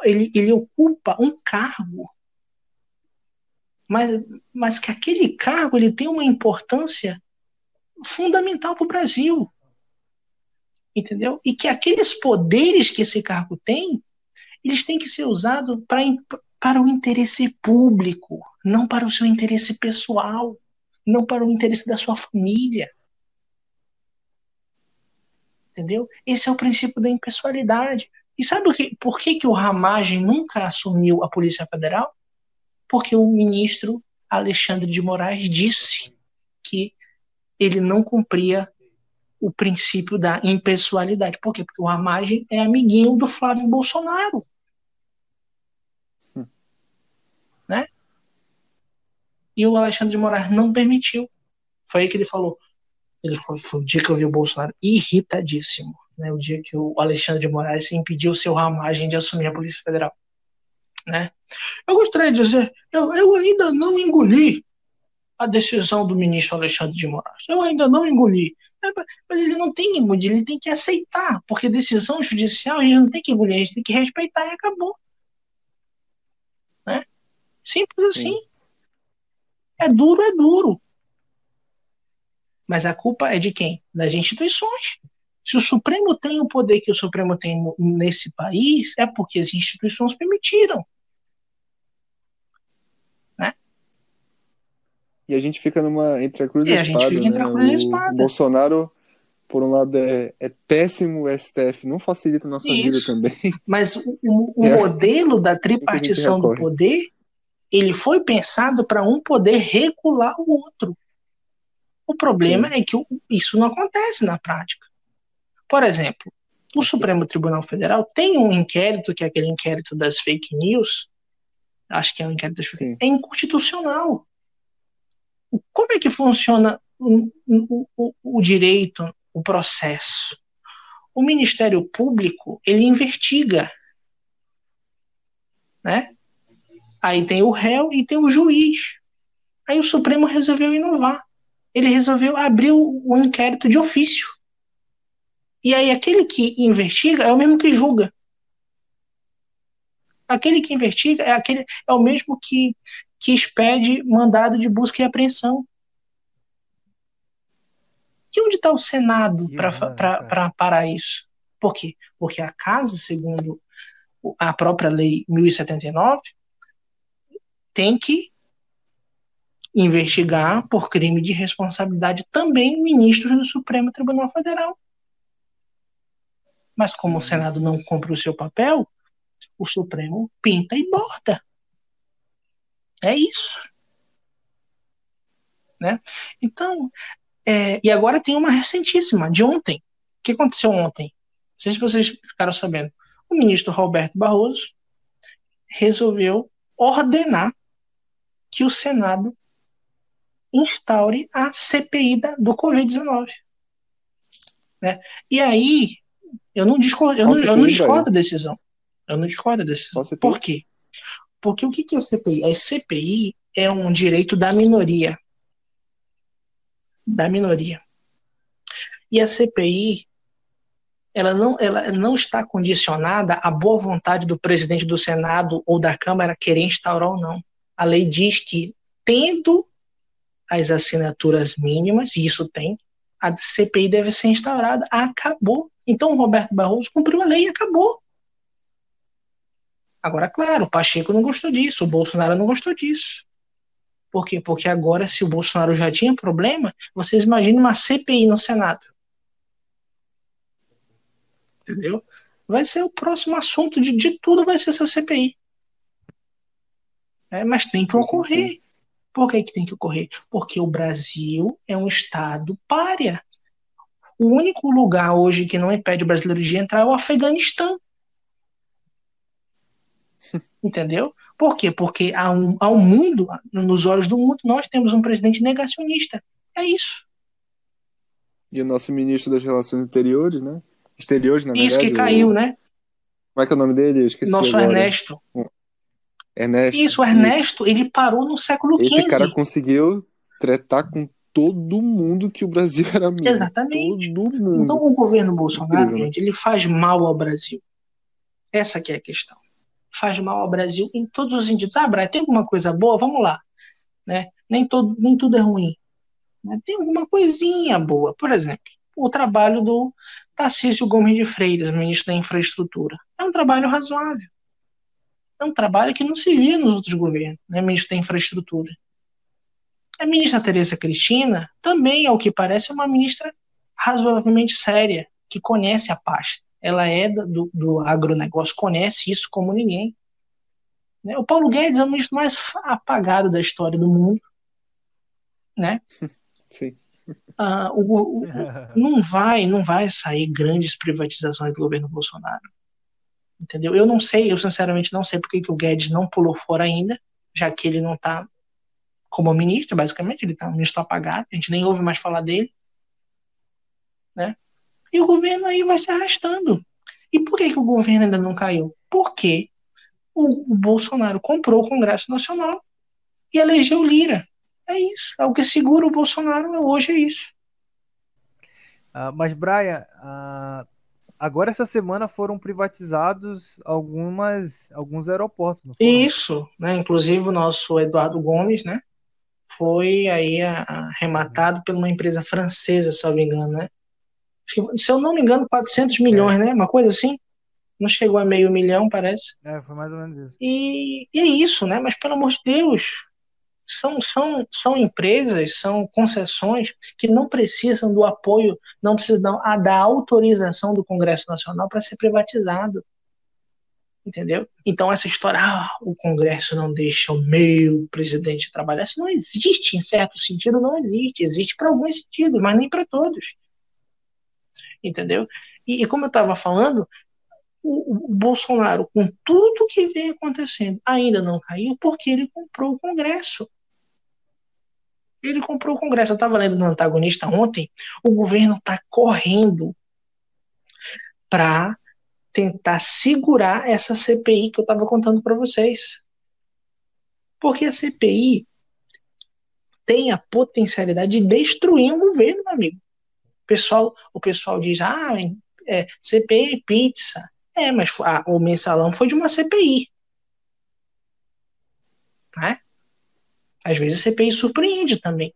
ele, ele ocupa um cargo mas, mas que aquele cargo ele tem uma importância fundamental para o Brasil entendeu? E que aqueles poderes que esse cargo tem eles têm que ser usados para para o interesse público não para o seu interesse pessoal não para o interesse da sua família Entendeu? Esse é o princípio da impessoalidade. E sabe o que, por que, que o Ramagem nunca assumiu a Polícia Federal? Porque o ministro Alexandre de Moraes disse que ele não cumpria o princípio da impessoalidade. Por quê? Porque o Ramagem é amiguinho do Flávio Bolsonaro. Hum. Né? E o Alexandre de Moraes não permitiu. Foi aí que ele falou: ele foi, foi, o dia que eu vi o Bolsonaro irritadíssimo, né? O dia que o Alexandre de Moraes impediu o seu Ramagem de assumir a Polícia Federal, né? Eu gostaria de dizer, eu, eu ainda não engoli a decisão do ministro Alexandre de Moraes. Eu ainda não engoli. Mas ele não tem que engolir, ele tem que aceitar, porque decisão judicial a gente não tem que engolir, a gente tem que respeitar e acabou. Né? Simples assim. Sim. É duro, é duro. Mas a culpa é de quem? Das instituições. Se o Supremo tem o poder que o Supremo tem nesse país, é porque as instituições permitiram. Né? E a gente fica numa entre a cruz e a, espada. Gente fica entre a né? cruz e a espada. O Bolsonaro, por um lado, é, é péssimo o STF, não facilita a nossa Isso. vida também. Mas o, o, (laughs) é. modelo da tripartição do poder, ele foi pensado para um poder regular o outro. O problema Sim. é que isso não acontece na prática. Por exemplo, o Supremo Tribunal Federal tem um inquérito, que é aquele inquérito das fake news, acho que é um inquérito das fake news, é inconstitucional. Como é que funciona o, o, o, direito, o processo? O Ministério Público, ele investiga, né? Aí tem o réu e tem o juiz. Aí o Supremo resolveu inovar ele resolveu abrir o, o inquérito de ofício. E aí aquele que investiga é o mesmo que julga. Aquele que investiga é aquele é o mesmo que que expede mandado de busca e apreensão. E onde está o Senado para parar isso? Por quê? Porque a casa, segundo a própria lei 1079, tem que investigar por crime de responsabilidade também ministros do Supremo Tribunal Federal. Mas como o Senado não cumpre o seu papel, o Supremo pinta e borda. É isso. Né? Então, é, e agora tem uma recentíssima, de ontem. O que aconteceu ontem? Não sei se vocês ficaram sabendo. O ministro Roberto Barroso resolveu ordenar que o Senado instaure a CPI da, do Covid-19. Né? E aí, eu não discordo, eu não, eu não discordo da decisão. Eu não discordo da decisão. Por quê? Porque o que é a CPI? A CPI é um direito da minoria. Da minoria. E a CPI, ela não, ela não está condicionada à boa vontade do presidente do Senado ou da Câmara querer instaurar ou não. A lei diz que, tendo as assinaturas mínimas, e isso tem, a CPI deve ser instaurada. Acabou. Então o Roberto Barroso cumpriu a lei e acabou. Agora, claro, o Pacheco não gostou disso, o Bolsonaro não gostou disso. Por quê? Porque agora, se o Bolsonaro já tinha problema, vocês imaginem uma CPI no Senado. Entendeu? Vai ser o próximo assunto de, de tudo, vai ser essa CPI. É, mas tem que ocorrer. Por que, que tem que ocorrer? Porque o Brasil é um Estado párea. O único lugar hoje que não impede o brasileiro de entrar é o Afeganistão. (laughs) Entendeu? Por quê? Porque ao, ao mundo, nos olhos do mundo, nós temos um presidente negacionista. É isso. E o nosso ministro das Relações Interiores, né? Exteriores, na verdade. Isso que caiu, o... né? Como é que é o nome dele? Eu esqueci Nosso agora. Ernesto. Ernesto. Isso, o Ernesto, isso. ele parou no século XV. Esse cara conseguiu tretar com todo mundo que o Brasil era amigo. Exatamente. Todo mundo. Então o governo Bolsonaro, Incrível, né? gente, ele faz mal ao Brasil. Essa que é a questão. Faz mal ao Brasil em todos os sentidos. Ah, Brian, tem alguma coisa boa? Vamos lá. Né? Nem, todo, nem tudo é ruim. Né? Tem alguma coisinha boa. Por exemplo, o trabalho do Tarcísio Gomes de Freitas, ministro da Infraestrutura. É um trabalho razoável é um trabalho que não se via nos outros governos, né, ministro da Infraestrutura. A ministra Tereza Cristina também, ao que parece, é uma ministra razoavelmente séria, que conhece a pasta. Ela é do, do agronegócio, conhece isso como ninguém. Né? O Paulo Guedes é o ministro mais apagado da história do mundo. Né? (laughs) Sim. Ah, o, o, (laughs) não vai não vai sair grandes privatizações do governo Bolsonaro entendeu? Eu não sei, eu sinceramente não sei porque que o Guedes não pulou fora ainda, já que ele não está como ministro, basicamente, ele está um ministro apagado, a gente nem ouve mais falar dele, né? E o governo aí vai se arrastando. E por que, que o governo ainda não caiu? Porque o, o Bolsonaro comprou o Congresso Nacional e elegeu Lira. É isso. É o que segura o Bolsonaro hoje, é isso. Uh, mas, Brian, uh, Agora, essa semana, foram privatizados algumas, alguns aeroportos. Isso, né? Inclusive o nosso Eduardo Gomes, né? Foi aí arrematado por uma empresa francesa, se eu não me engano, né? Se eu não me engano, 400 milhões, é. né? Uma coisa assim. Não chegou a meio milhão, parece. É, foi mais ou menos isso. E, e é isso, né? Mas pelo amor de Deus, são, são, são empresas, são concessões que não precisam do apoio, não precisam da autorização do Congresso Nacional para ser privatizado. Entendeu? Então, essa história, ah, o Congresso não deixa o meu presidente trabalhar, isso não existe, em certo sentido, não existe. Existe para alguns sentidos, mas nem para todos. Entendeu? E, e como eu estava falando, o, Bolsonaro, com tudo que vem acontecendo, ainda não caiu porque ele comprou o Congresso. Ele comprou o Congresso. Eu estava lendo no antagonista ontem. O governo está correndo para tentar segurar essa CPI que eu estava contando para vocês. Porque a CPI tem a potencialidade de destruir um governo, meu amigo. O pessoal, o pessoal diz, ah, é, CPI pizza. É, mas a, o mensalão foi de uma CPI. Né? Às vezes a CPI surpreende também.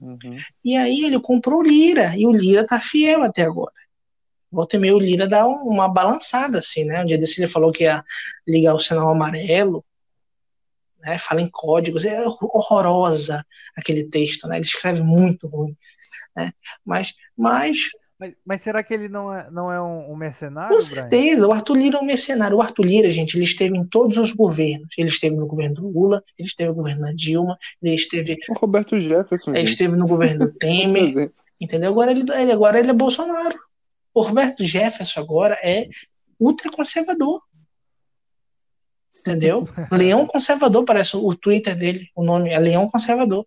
Uhum. E aí ele comprou o Lira, e o Lira tá fiel até agora. Volta e meia o Lira dá uma balançada, assim, né? Um dia desse ele falou que ia ligar o sinal amarelo, né? Fala em códigos, é horrorosa aquele texto, né? Ele escreve muito ruim, né? Mas, mas Mas, mas será que ele não é, não é um, um mercenário, Com Brian? certeza, o Arthur Lira é um mercenário. O Arthur Lira, gente, ele esteve em todos os governos. Ele esteve no governo do Lula, ele esteve no governo da Dilma, ele esteve, O Roberto Jefferson, ele gente. esteve no governo do (laughs) Temer, entendeu? Agora ele, ele- agora ele é Bolsonaro. O Roberto Jefferson agora é ultraconservador. Entendeu? (laughs) Leão Conservador, parece o Twitter dele. O nome é Leão Conservador.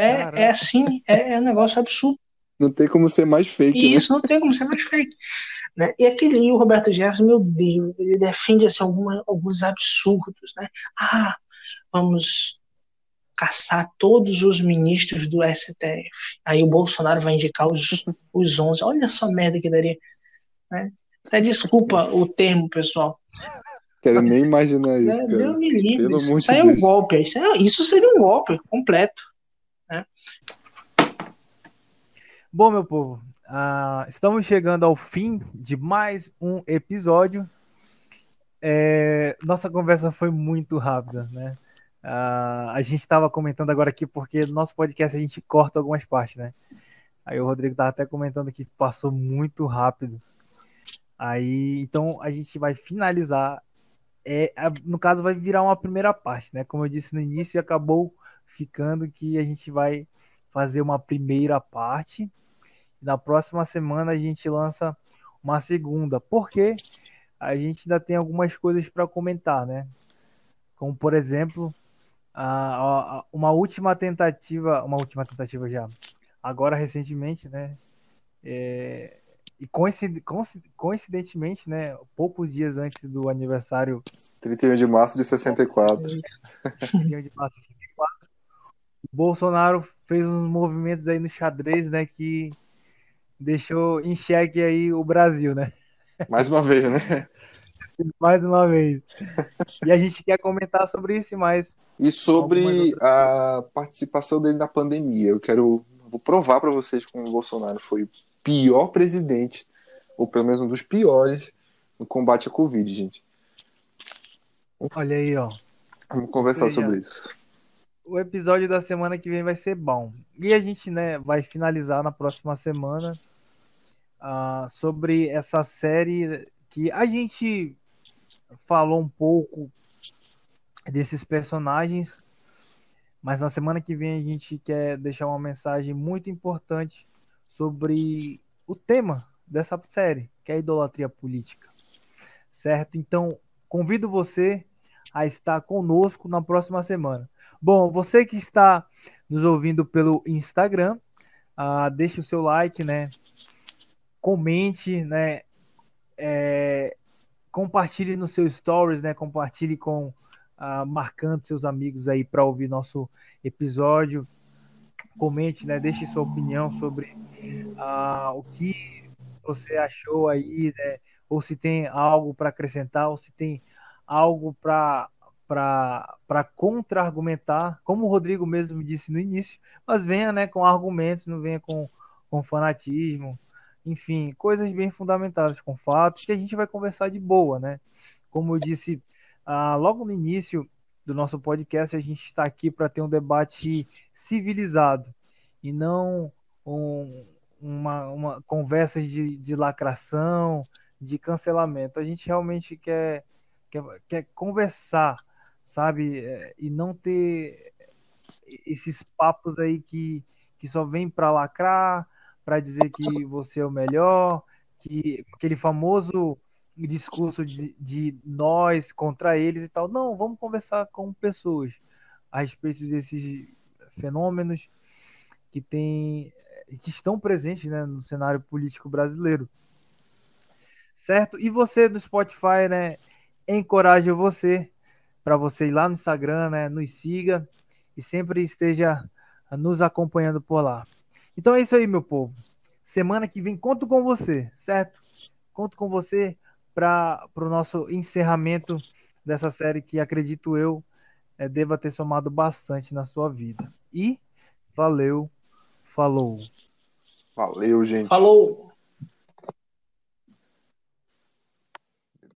É, Caraca. é assim, é, é um negócio absurdo. Não tem como ser mais fake, E né? isso não tem como ser mais fake. Né? E aquele o Roberto Jefferson, meu Deus, ele defende assim, alguma, alguns absurdos. Né? Ah, vamos caçar todos os ministros do STF. Aí o Bolsonaro vai indicar os, (laughs) os 11. Olha só a merda que daria. Né? Até desculpa o termo, pessoal. Quero nem imaginar isso, Né? Deus cara. me livre. Pelo Isso, isso de é um Deus. golpe. Isso, é- isso seria um golpe completo. Bom, meu povo, ah, estamos chegando ao fim de mais um episódio. É, nossa conversa foi muito rápida, né? Ah, a gente estava comentando agora aqui porque no nosso podcast a gente corta algumas partes, né? Aí o Rodrigo estava até comentando que passou muito rápido. Aí, então a gente vai finalizar. É, no caso, vai virar uma primeira parte, né? Como eu disse no início, acabou ficando que a gente vai fazer uma primeira parte. Na próxima semana a gente lança uma segunda, porque a gente ainda tem algumas coisas para comentar, né? Como por exemplo, a, a- uma última tentativa, uma última tentativa já, agora recentemente, né? É, e coincid- coinci- coincidentemente, né? Poucos dias antes do aniversário 31 de março de 64. dia de março de 64, o Bolsonaro fez uns movimentos aí no xadrez, né? Que deixou em xeque aí o Brasil, né? Mais uma vez, né? (laughs) Mais uma vez. E a gente quer comentar sobre isso mais. E sobre a participação dele na pandemia, eu quero vou provar para vocês como o Bolsonaro foi o pior presidente, ou pelo menos um dos piores, no combate à Covid, gente. Olha aí, ó. Vamos conversar seja, sobre isso. O episódio da semana que vem vai ser bom. E a gente, né, vai finalizar na próxima semana ah, sobre essa série que a gente falou um pouco desses personagens, mas na semana que vem a gente quer deixar uma mensagem muito importante sobre o tema dessa série, que é a idolatria política. Certo? Então, convido você a estar conosco na próxima semana. Bom, você que está nos ouvindo pelo Instagram, ah, deixe o seu like, né? Comente, né? É, compartilhe nos seus stories, né? Compartilhe com ah, marcando seus amigos aí para ouvir nosso episódio. Comente, né? Deixe sua opinião sobre ah, o que você achou aí, né? Ou se tem algo para acrescentar, ou se tem algo para para contra-argumentar, como o Rodrigo mesmo disse no início, mas venha né, com argumentos, não venha com, com fanatismo, enfim, coisas bem fundamentadas, com fatos, que a gente vai conversar de boa, né? Como eu disse ah, logo no início do nosso podcast, a gente está aqui para ter um debate civilizado e não um, uma, uma conversas de, de lacração, de cancelamento. A gente realmente quer, quer, quer conversar, sabe? É, E não ter esses papos aí que, que só vem para lacrar, para dizer que você é o melhor, que aquele famoso discurso de, de nós contra eles e tal. Não, vamos conversar com pessoas a respeito desses fenômenos que tem, que estão presentes né, no cenário político brasileiro. Certo? E você no Spotify, né? Encorajo você para você ir lá no Instagram, né? Nos siga e sempre esteja nos acompanhando por lá. Então é isso aí, meu povo. Semana que vem conto com você, certo? Conto com você para o nosso encerramento dessa série que acredito eu é, deva ter somado bastante na sua vida. E valeu, falou. Valeu, gente. Falou!